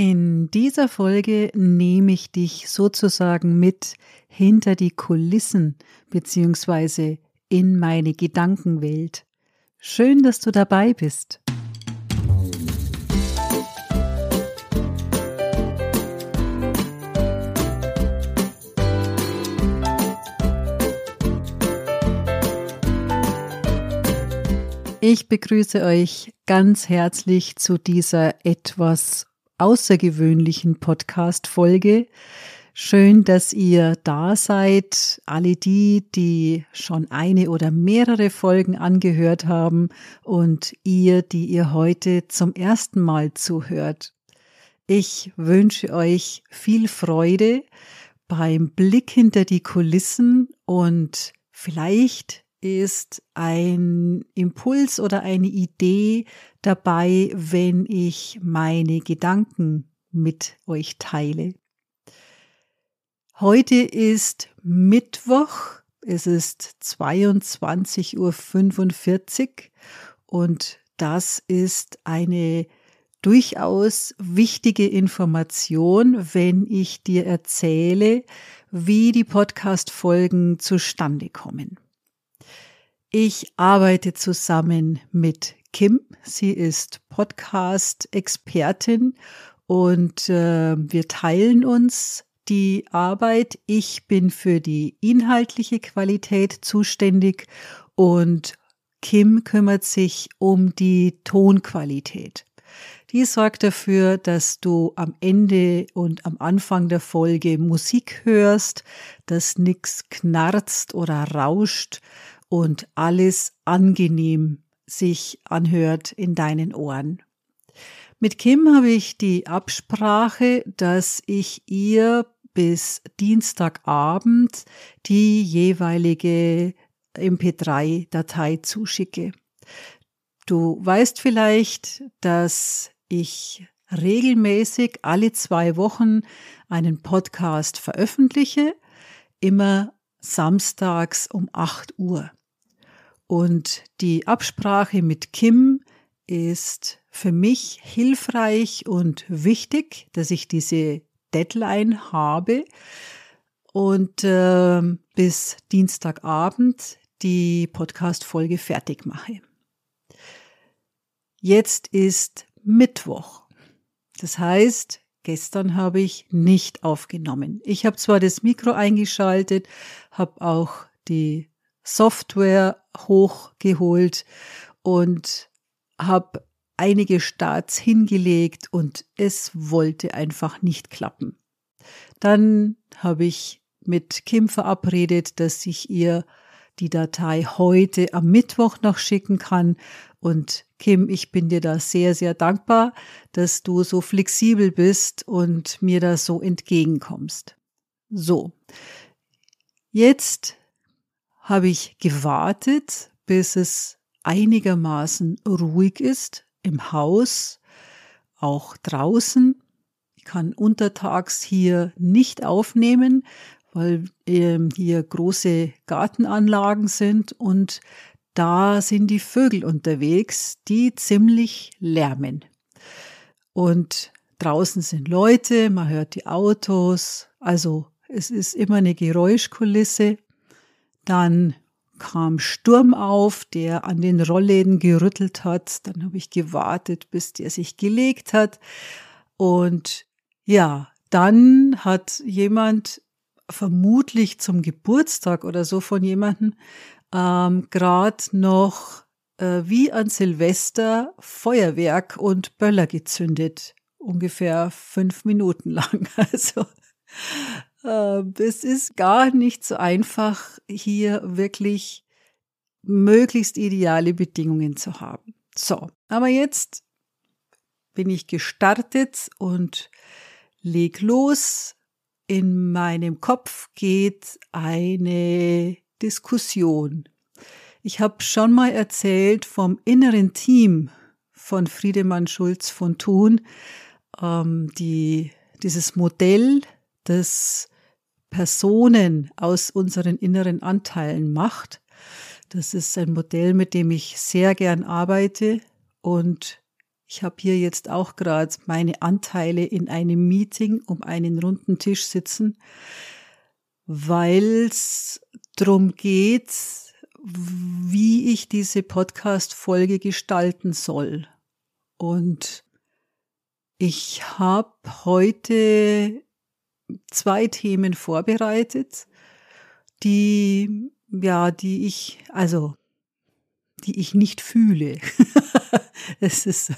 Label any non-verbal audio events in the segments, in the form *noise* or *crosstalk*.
In dieser Folge nehme ich dich sozusagen mit hinter die Kulissen beziehungsweise in meine Gedankenwelt. Schön, dass du dabei bist. Ich begrüße euch ganz herzlich zu dieser etwas außergewöhnlichen Podcast-Folge. Schön, dass ihr da seid. Alle die, die schon eine oder mehrere Folgen angehört haben und ihr, die ihr heute zum ersten Mal zuhört. Ich wünsche euch viel Freude beim Blick hinter die Kulissen und vielleicht ist ein Impuls oder eine Idee dabei, wenn ich meine Gedanken mit euch teile. Heute ist Mittwoch, es ist 22.45 Uhr und das ist eine durchaus wichtige Information, wenn ich dir erzähle, wie die Podcast-Folgen zustande kommen. Ich arbeite zusammen mit Kim. Sie ist Podcast-Expertin und äh, wir teilen uns die Arbeit. Ich bin für die inhaltliche Qualität zuständig und Kim kümmert sich um die Tonqualität. Die sorgt dafür, dass du am Ende und am Anfang der Folge Musik hörst, dass nichts knarzt oder rauscht und alles angenehm sich anhört in deinen Ohren. Mit Kim habe ich die Absprache, dass ich ihr bis Dienstagabend die jeweilige MP3-Datei zuschicke. Du weißt vielleicht, dass ich regelmäßig alle zwei Wochen einen Podcast veröffentliche, immer samstags um 8 Uhr. Und die Absprache mit Kim ist für mich hilfreich und wichtig, dass ich diese Deadline habe und äh, bis Dienstagabend die Podcast-Folge fertig mache. Jetzt ist Mittwoch. Das heißt, gestern habe ich nicht aufgenommen. Ich habe zwar das Mikro eingeschaltet, habe auch die Software hochgeholt und habe einige Starts hingelegt und es wollte einfach nicht klappen. Dann habe ich mit Kim verabredet, dass ich ihr die Datei heute am Mittwoch noch schicken kann. Und Kim, ich bin dir da sehr, sehr dankbar, dass du so flexibel bist und mir da so entgegenkommst. So, jetzt habe ich gewartet, bis es einigermaßen ruhig ist im Haus, auch draußen. Ich kann untertags hier nicht aufnehmen, weil ähm, hier große Gartenanlagen sind und da sind die Vögel unterwegs, die ziemlich lärmen. Und draußen sind Leute, man hört die Autos, also es ist immer eine Geräuschkulisse. Dann kam Sturm auf, der an den Rollläden gerüttelt hat. Dann habe ich gewartet, bis der sich gelegt hat. Und ja, dann hat jemand vermutlich zum Geburtstag oder so von jemandem ähm, gerade noch äh, wie an Silvester Feuerwerk und Böller gezündet. Ungefähr fünf Minuten lang. *laughs* Also es ist gar nicht so einfach, hier wirklich möglichst ideale Bedingungen zu haben. So, aber jetzt bin ich gestartet und leg los. In meinem Kopf geht eine Diskussion. Ich habe schon mal erzählt vom inneren Team von Friedemann Schulz von Thun, ähm, die, dieses Modell das Personen aus unseren inneren Anteilen macht. Das ist ein Modell, mit dem ich sehr gern arbeite und Ich habe hier jetzt auch gerade meine Anteile in einem Meeting um einen runden Tisch sitzen, weil es darum geht, wie ich diese Podcast-Folge gestalten soll. Und ich habe heute zwei Themen vorbereitet, die, ja, die ich, also, die ich nicht fühle. *laughs* es ist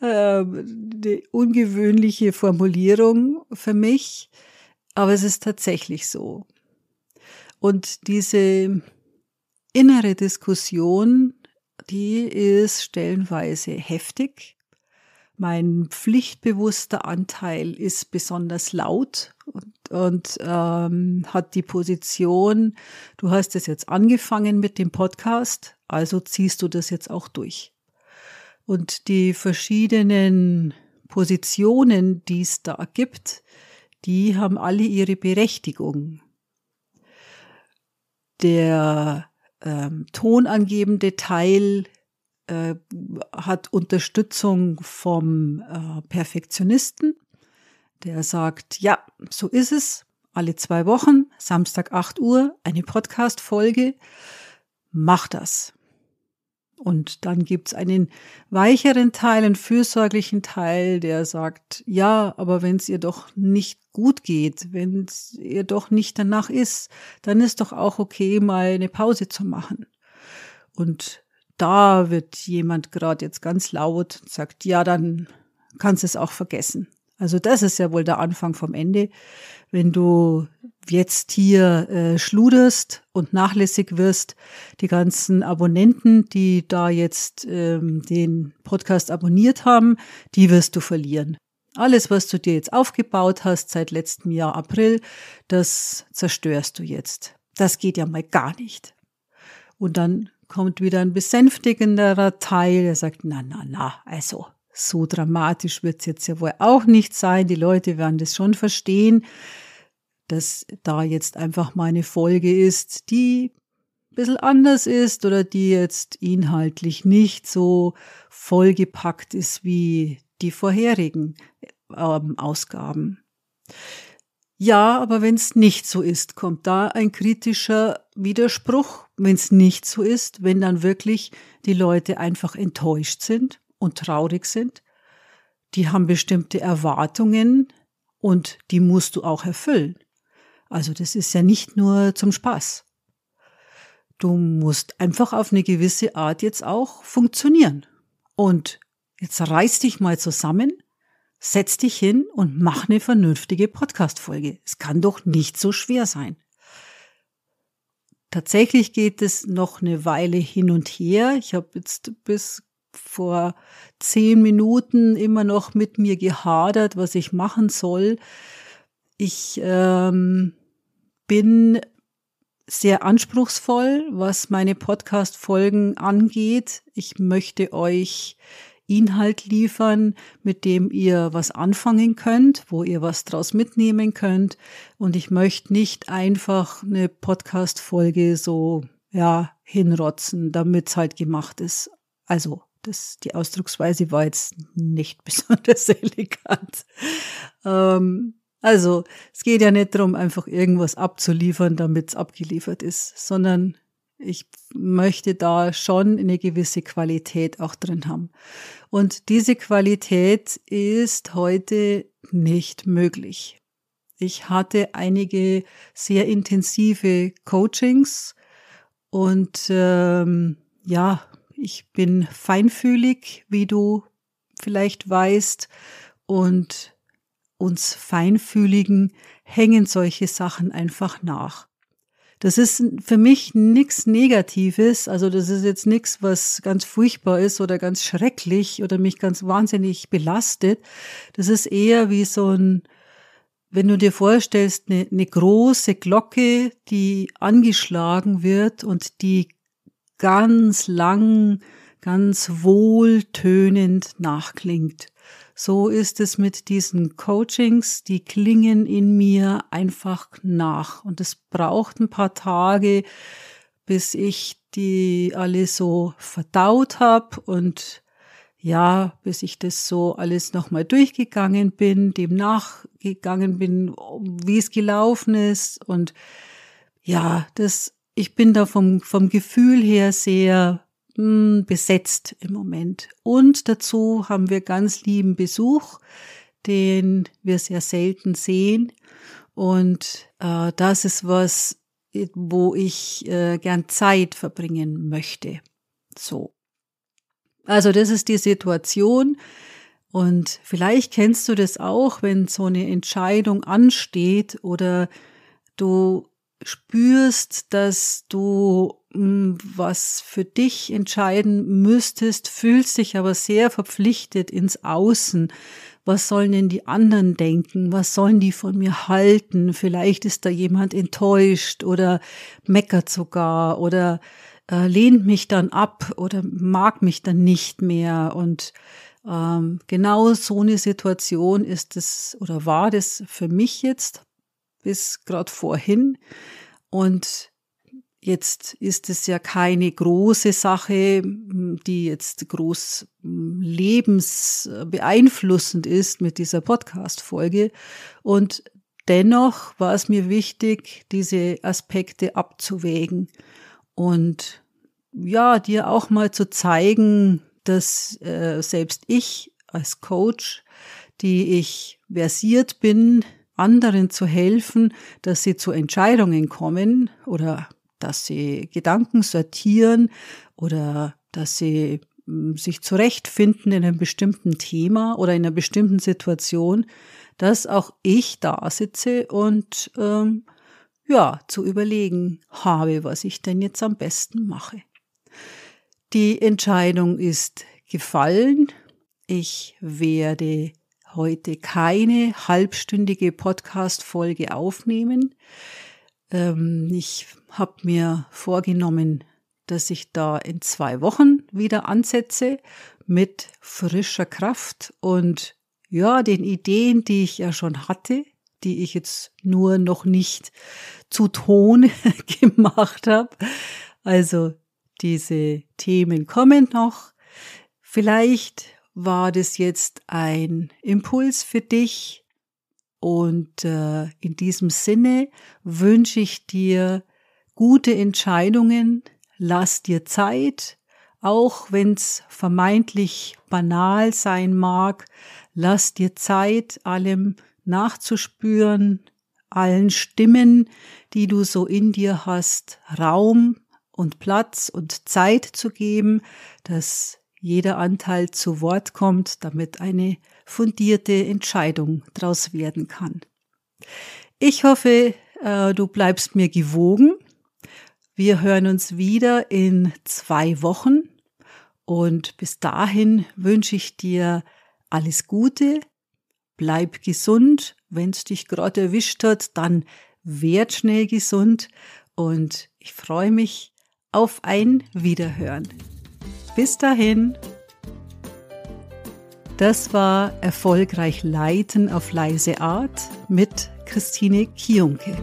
eine ungewöhnliche Formulierung für mich, aber es ist tatsächlich so. Und diese innere Diskussion, die ist stellenweise heftig mein pflichtbewusster Anteil ist besonders laut und, und ähm, hat die Position, du hast es jetzt angefangen mit dem Podcast, also ziehst du das jetzt auch durch. Und die verschiedenen Positionen, die es da gibt, die haben alle ihre Berechtigung. Der ähm, tonangebende Teil äh, hat Unterstützung vom äh, Perfektionisten, der sagt, ja, so ist es, alle zwei Wochen, Samstag 8 Uhr, eine Podcast-Folge, mach das. Und dann gibt's einen weicheren Teil, einen fürsorglichen Teil, der sagt, ja, aber wenn es ihr doch nicht gut geht, wenn es ihr doch nicht danach ist, dann ist doch auch okay, mal eine Pause zu machen. Und da wird jemand gerade jetzt ganz laut und sagt, ja, dann kannst du es auch vergessen. Also das ist ja wohl der Anfang vom Ende. Wenn du jetzt hier äh, schluderst und nachlässig wirst, die ganzen Abonnenten, die da jetzt ähm, den Podcast abonniert haben, die wirst du verlieren. Alles, was du dir jetzt aufgebaut hast seit letztem Jahr April, das zerstörst du jetzt. Das geht ja mal gar nicht. Und dann kommt wieder ein besänftigenderer Teil. Er sagt, na, na, na, also so dramatisch wird's jetzt ja wohl auch nicht sein. Die Leute werden das schon verstehen, dass da jetzt einfach mal eine Folge ist, die ein bisschen anders ist oder die jetzt inhaltlich nicht so vollgepackt ist wie die vorherigen ähm, Ausgaben. Ja, aber wenn es nicht so ist, kommt da ein kritischer Widerspruch. Wenn es nicht so ist, wenn dann wirklich die Leute einfach enttäuscht sind und traurig sind, die haben bestimmte Erwartungen und die musst du auch erfüllen. Also das ist ja nicht nur zum Spaß. Du musst einfach auf eine gewisse Art jetzt auch funktionieren. Und jetzt reiß dich mal zusammen setz dich hin und mach eine vernünftige Podcast-Folge. Es kann doch nicht so schwer sein. Tatsächlich geht es noch eine Weile hin und her. Ich habe jetzt bis vor zehn Minuten immer noch mit mir gehadert, was ich machen soll. Ich ähm, bin sehr anspruchsvoll, was meine Podcast-Folgen angeht. Ich möchte euch Inhalt liefern, mit dem ihr was anfangen könnt, wo ihr was draus mitnehmen könnt. Und ich möchte nicht einfach eine Podcast-Folge so, ja, hinrotzen, damit es halt gemacht ist. Also, das, die Ausdrucksweise war jetzt nicht *laughs* besonders elegant. Ähm, also, es geht ja nicht darum, einfach irgendwas abzuliefern, damit es abgeliefert ist, sondern ich möchte da schon eine gewisse Qualität auch drin haben. Und diese Qualität ist heute nicht möglich. Ich hatte einige sehr intensive Coachings und ähm, ja, ich bin feinfühlig, wie du vielleicht weißt, und uns Feinfühligen hängen solche Sachen einfach nach. Das ist für mich nichts Negatives. Also das ist jetzt nichts, was ganz furchtbar ist oder ganz schrecklich oder mich ganz wahnsinnig belastet. Das ist eher wie so ein, wenn du dir vorstellst, eine, eine große Glocke, die angeschlagen wird und die ganz lang, ganz wohltönend nachklingt. So ist es mit diesen Coachings, die klingen in mir einfach nach. Und es braucht ein paar Tage, bis ich die alle so verdaut habe und ja, bis ich das so alles nochmal durchgegangen bin, dem nachgegangen bin, wie es gelaufen ist und ja, das, ich bin da vom, vom Gefühl her sehr besetzt im Moment. Und dazu haben wir ganz lieben Besuch, den wir sehr selten sehen. Und äh, das ist was, wo ich äh, gern Zeit verbringen möchte. So. Also das ist die Situation. Und vielleicht kennst du das auch, wenn so eine Entscheidung ansteht oder du spürst, dass du hm, was für dich entscheiden müsstest, fühlst dich aber sehr verpflichtet ins Außen. Was sollen denn die anderen denken? Was sollen die von mir halten? Vielleicht ist da jemand enttäuscht oder meckert sogar oder äh, lehnt mich dann ab oder mag mich dann nicht mehr. Und ähm, genau so eine Situation ist es oder war das für mich jetzt bis gerade vorhin. Und jetzt ist es ja keine große Sache, die jetzt groß lebensbeeinflussend ist mit dieser Podcast-Folge. Und dennoch war es mir wichtig, diese Aspekte abzuwägen und ja, dir auch mal zu zeigen, dass äh, selbst ich als Coach, die ich versiert bin, anderen zu helfen, dass sie zu Entscheidungen kommen oder dass sie Gedanken sortieren oder dass sie hm, sich zurechtfinden in einem bestimmten Thema oder in einer bestimmten Situation, dass auch ich da sitze und ähm, ja, zu überlegen habe, was ich denn jetzt am besten mache. Die Entscheidung ist gefallen. Ich werde heute keine halbstündige Podcast-Folge aufnehmen. Ähm, ich habe mir vorgenommen, dass ich da in zwei Wochen wieder ansetze mit frischer Kraft und ja, den Ideen, die ich ja schon hatte, die ich jetzt nur noch nicht zu Ton *laughs* gemacht habe. Also diese Themen kommen noch. Vielleicht war das jetzt ein Impuls für dich? Und äh, in diesem Sinne wünsche ich dir gute Entscheidungen, lass dir Zeit, auch wenn es vermeintlich banal sein mag, lass dir Zeit, allem nachzuspüren, allen Stimmen, die du so in dir hast, Raum und Platz und Zeit zu geben, dass jeder Anteil zu Wort kommt, damit eine fundierte Entscheidung daraus werden kann. Ich hoffe, äh, du bleibst mir gewogen. Wir hören uns wieder in zwei Wochen und bis dahin wünsche ich dir alles Gute, bleib gesund. Wenn es dich gerade erwischt hat, dann werd schnell gesund und ich freue mich auf ein Wiederhören. Bis dahin. Das war Erfolgreich Leiten auf leise Art mit Christine Kionke.